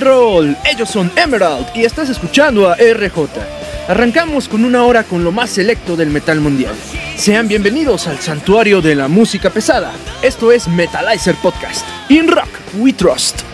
and roll, ellos son Emerald y estás escuchando a RJ. Arrancamos con una hora con lo más selecto del metal mundial. Sean bienvenidos al santuario de la música pesada. Esto es Metalizer Podcast. In Rock We Trust.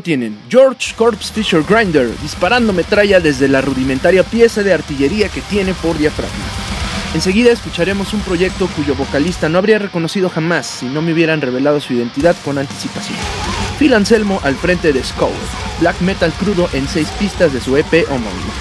Tienen, George Corpse Fisher Grinder disparando metralla desde la rudimentaria pieza de artillería que tiene por diafragma. Enseguida escucharemos un proyecto cuyo vocalista no habría reconocido jamás si no me hubieran revelado su identidad con anticipación. Phil Anselmo al frente de Skull, black metal crudo en seis pistas de su EP homónimo.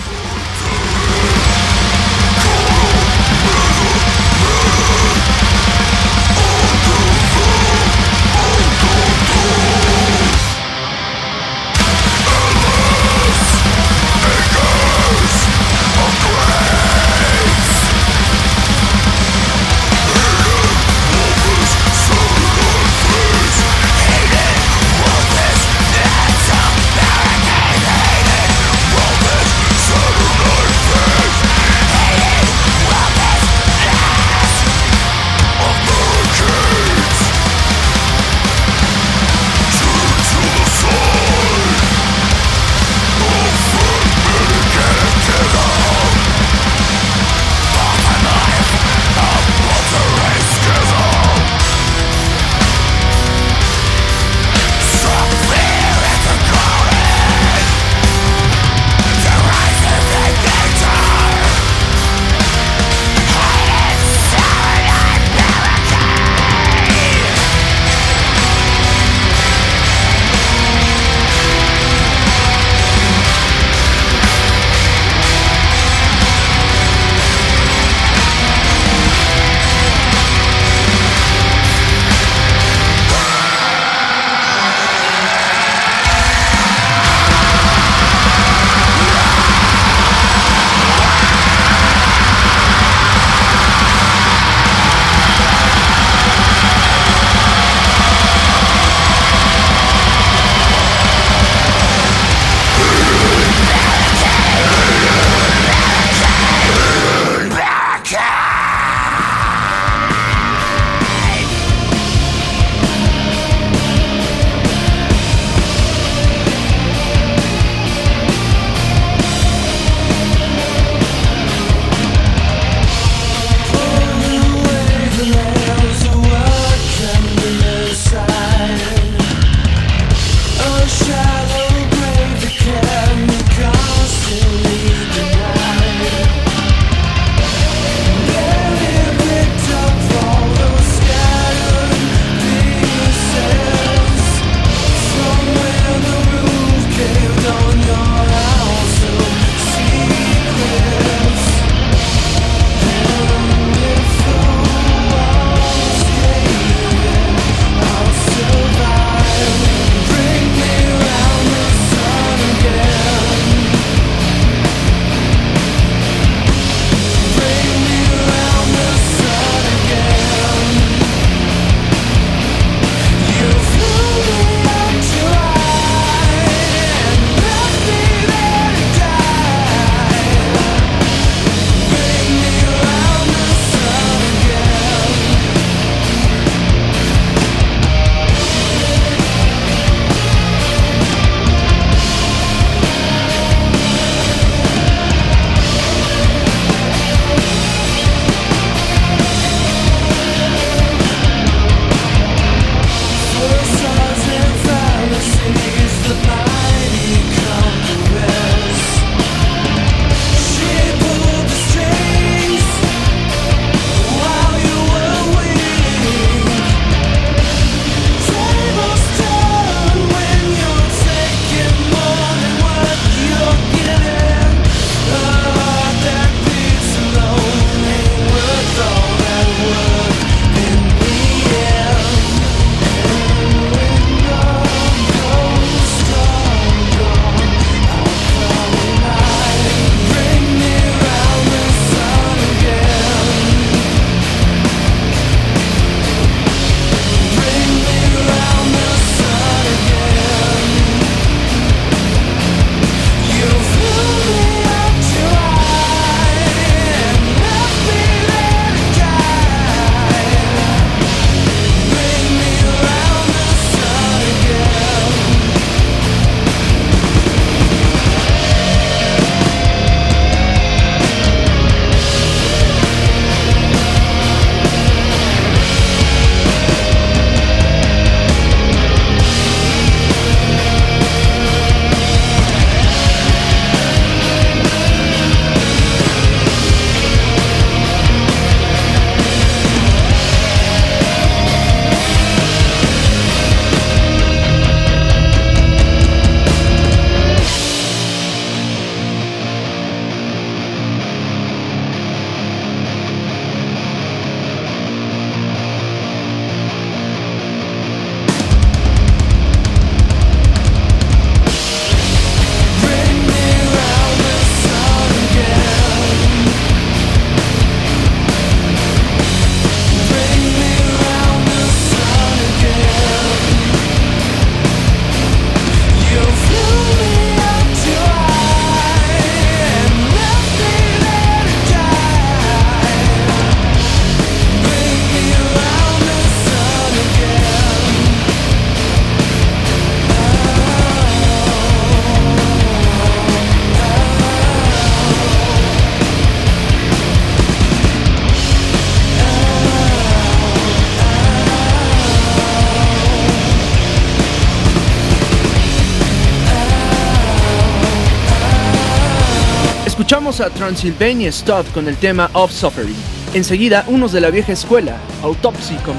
Escuchamos a Transylvania Stud con el tema Of Suffering. Enseguida, unos de la vieja escuela, Autopsy con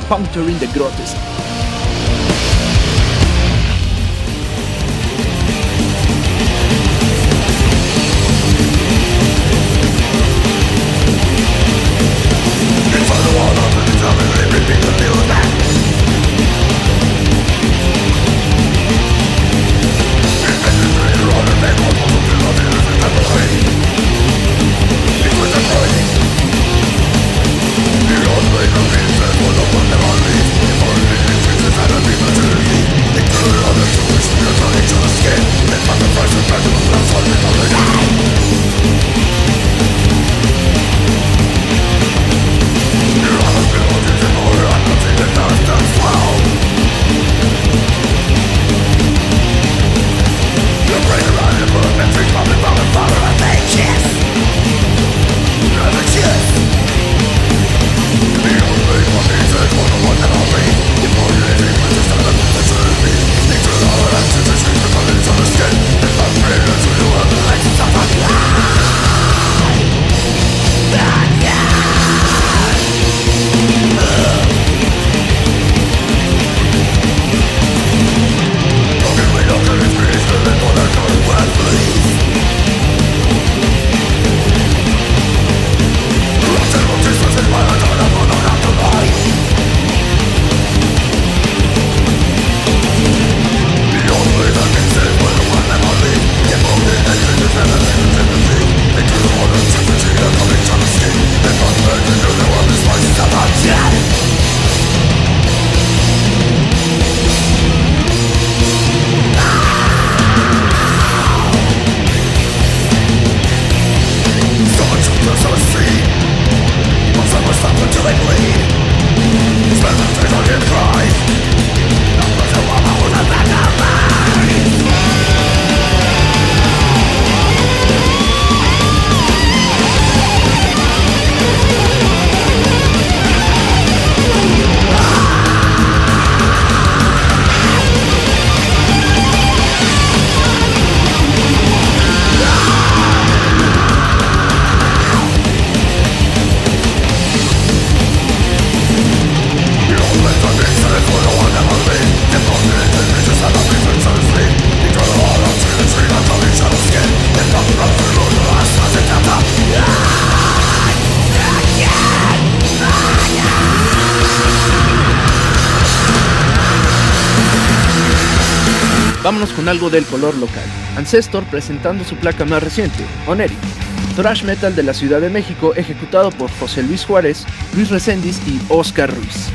the Grotesque. Con algo del color local. Ancestor presentando su placa más reciente, Oneri. Thrash metal de la Ciudad de México ejecutado por José Luis Juárez, Luis Reséndiz y Oscar Ruiz.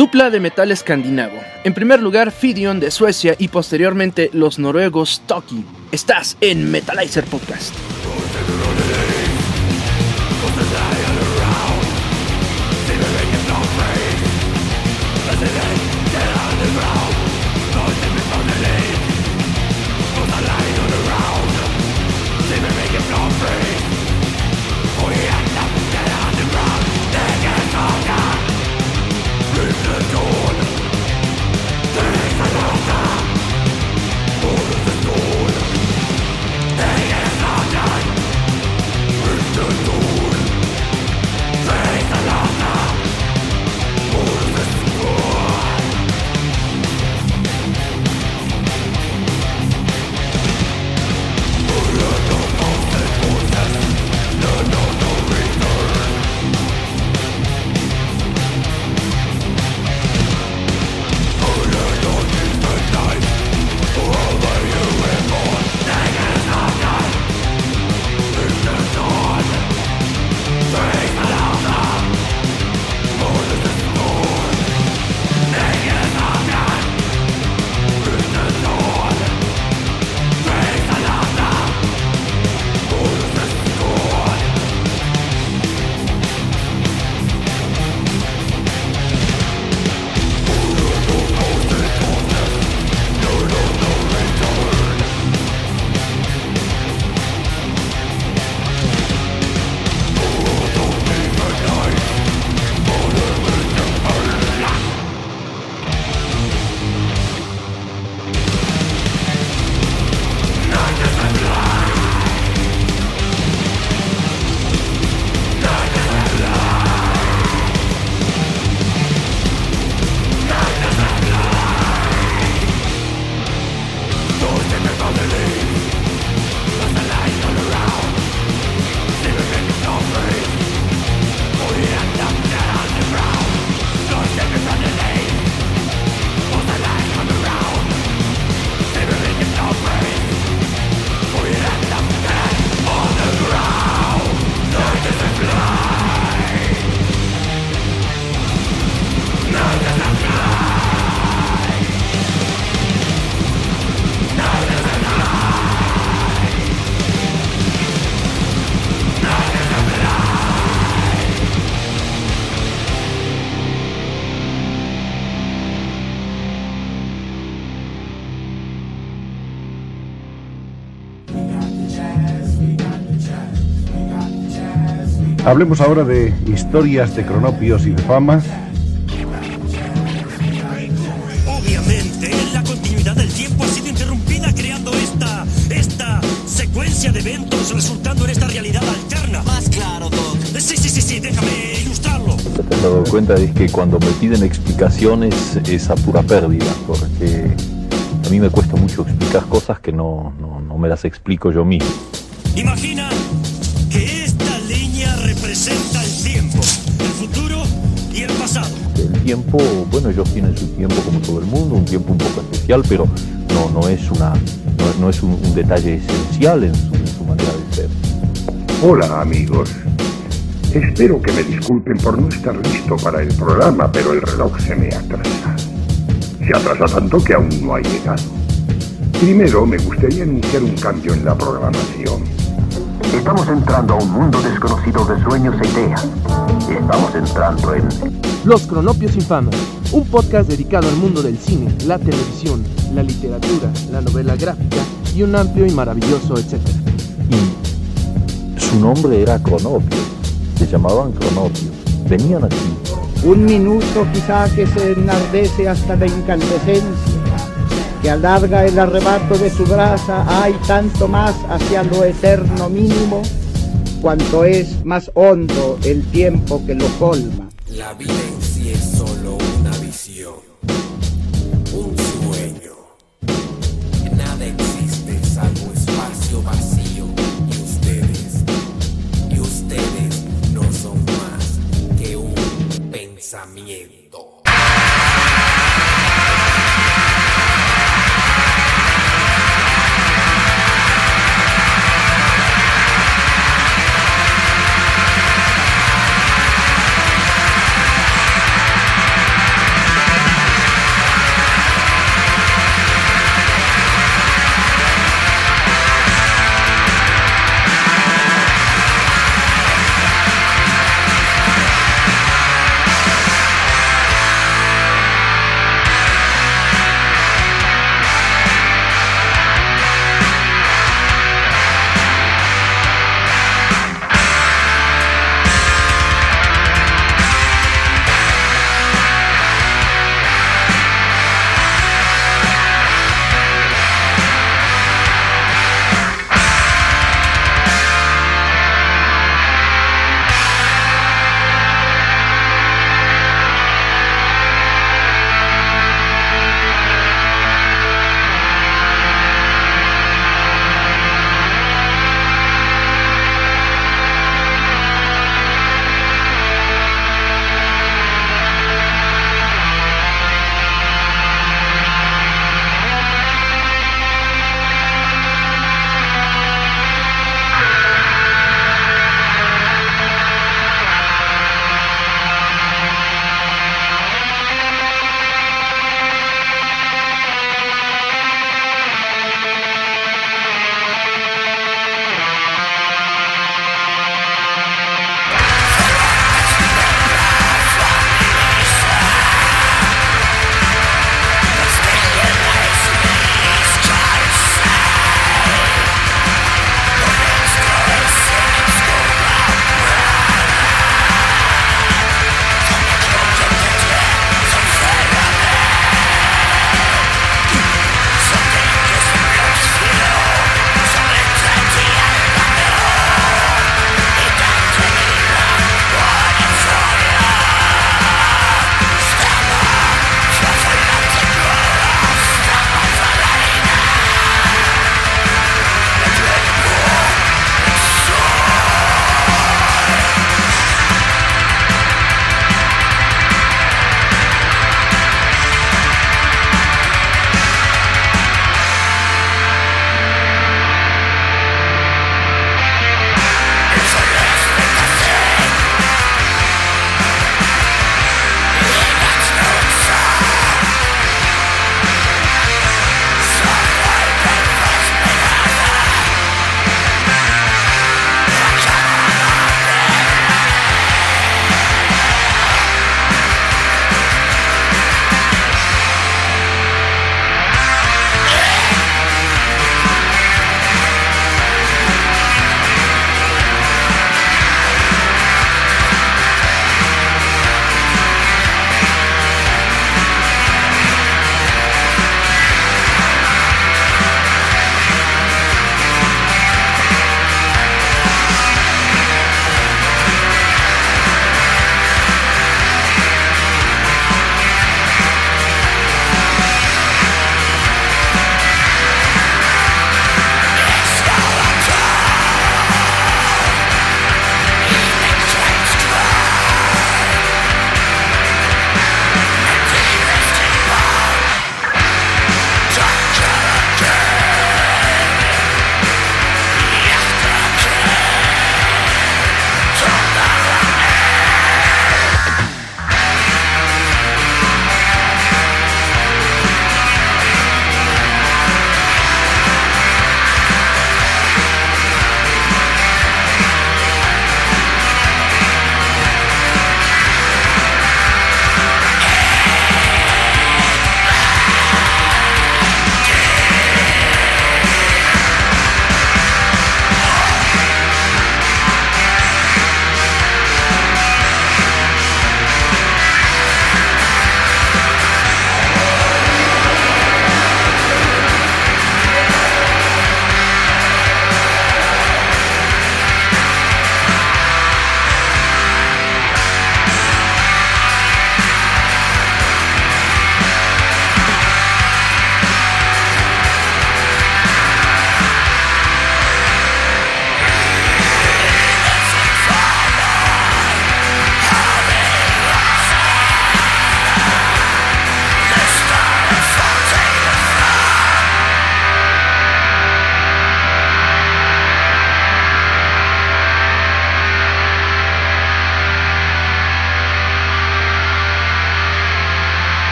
Dupla de metal escandinavo. En primer lugar, Fidion de Suecia y posteriormente los noruegos Toki. Estás en Metalizer Podcast. Hablemos ahora de historias de cronopios y de famas. Obviamente, la continuidad del tiempo ha sido interrumpida creando esta. esta secuencia de eventos resultando en esta realidad alterna. Más claro, Doc. Sí, sí, sí, sí, déjame ilustrarlo. te has dado cuenta es que cuando me piden explicaciones es a pura pérdida, porque a mí me cuesta mucho explicar cosas que no, no, no me las explico yo mismo. Imagina tiempo, bueno, ellos tienen su tiempo como todo el mundo, un tiempo un poco especial, pero no, no es, una, no, no es un, un detalle esencial en su, en su manera de ser. Hola amigos. Espero que me disculpen por no estar listo para el programa, pero el reloj se me atrasa. Se atrasa tanto que aún no ha llegado. Primero me gustaría anunciar un cambio en la programación. Estamos entrando a un mundo desconocido de sueños e ideas. Estamos entrando en Los Cronopios Infames, un podcast dedicado al mundo del cine, la televisión, la literatura, la novela gráfica y un amplio y maravilloso etcétera. Y su nombre era Cronopio, se llamaban Cronopio, venían aquí. un minuto quizá que se enardece hasta la incandescencia, que alarga el arrebato de su brasa, hay tanto más hacia lo eterno mínimo, cuanto es más hondo el tiempo que lo colma. La vida en sí es solo una visión, un sueño. Nada existe salvo espacio vacío y ustedes, y ustedes no son más que un pensamiento.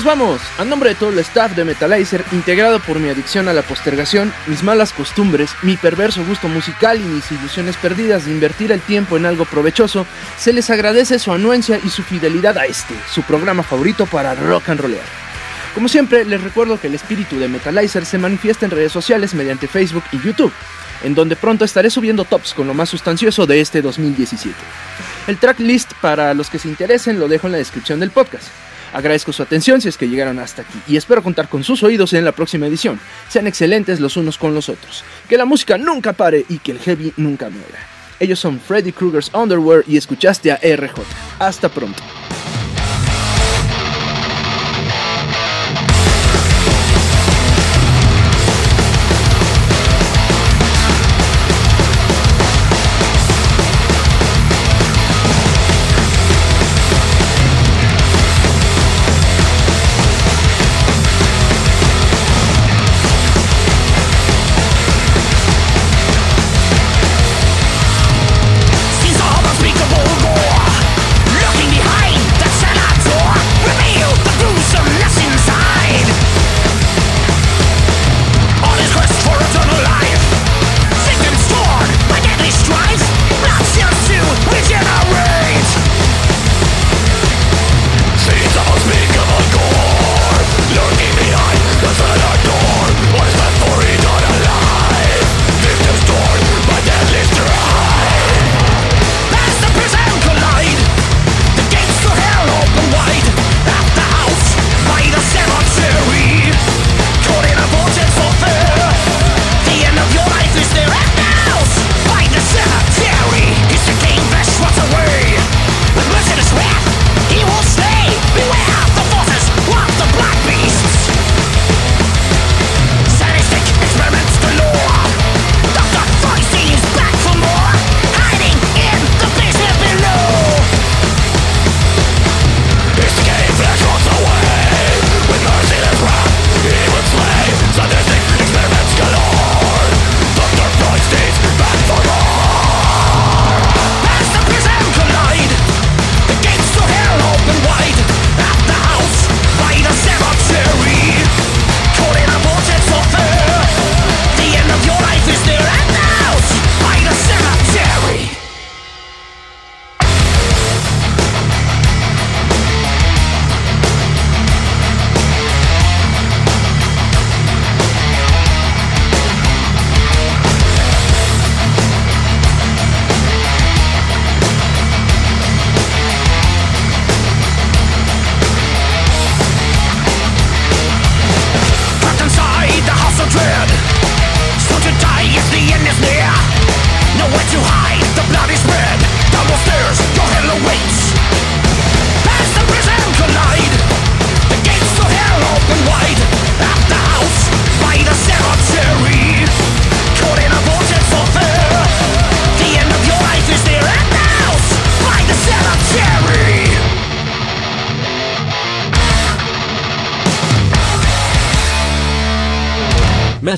Nos vamos. A nombre de todo el staff de Metalizer, integrado por mi adicción a la postergación, mis malas costumbres, mi perverso gusto musical y mis ilusiones perdidas de invertir el tiempo en algo provechoso, se les agradece su anuencia y su fidelidad a este, su programa favorito para rock and rollear. Como siempre, les recuerdo que el espíritu de Metalizer se manifiesta en redes sociales mediante Facebook y YouTube, en donde pronto estaré subiendo tops con lo más sustancioso de este 2017. El tracklist para los que se interesen lo dejo en la descripción del podcast. Agradezco su atención si es que llegaron hasta aquí y espero contar con sus oídos en la próxima edición. Sean excelentes los unos con los otros. Que la música nunca pare y que el heavy nunca muera. Ellos son Freddy Krueger's Underwear y escuchaste a RJ. Hasta pronto.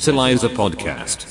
Metalizer Podcast.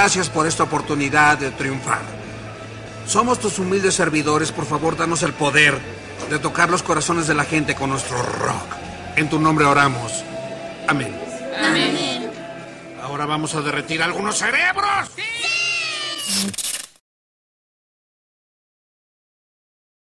Gracias por esta oportunidad de triunfar. Somos tus humildes servidores, por favor, danos el poder de tocar los corazones de la gente con nuestro rock. En tu nombre oramos. Amén. Amén. Ahora vamos a derretir algunos cerebros. Sí.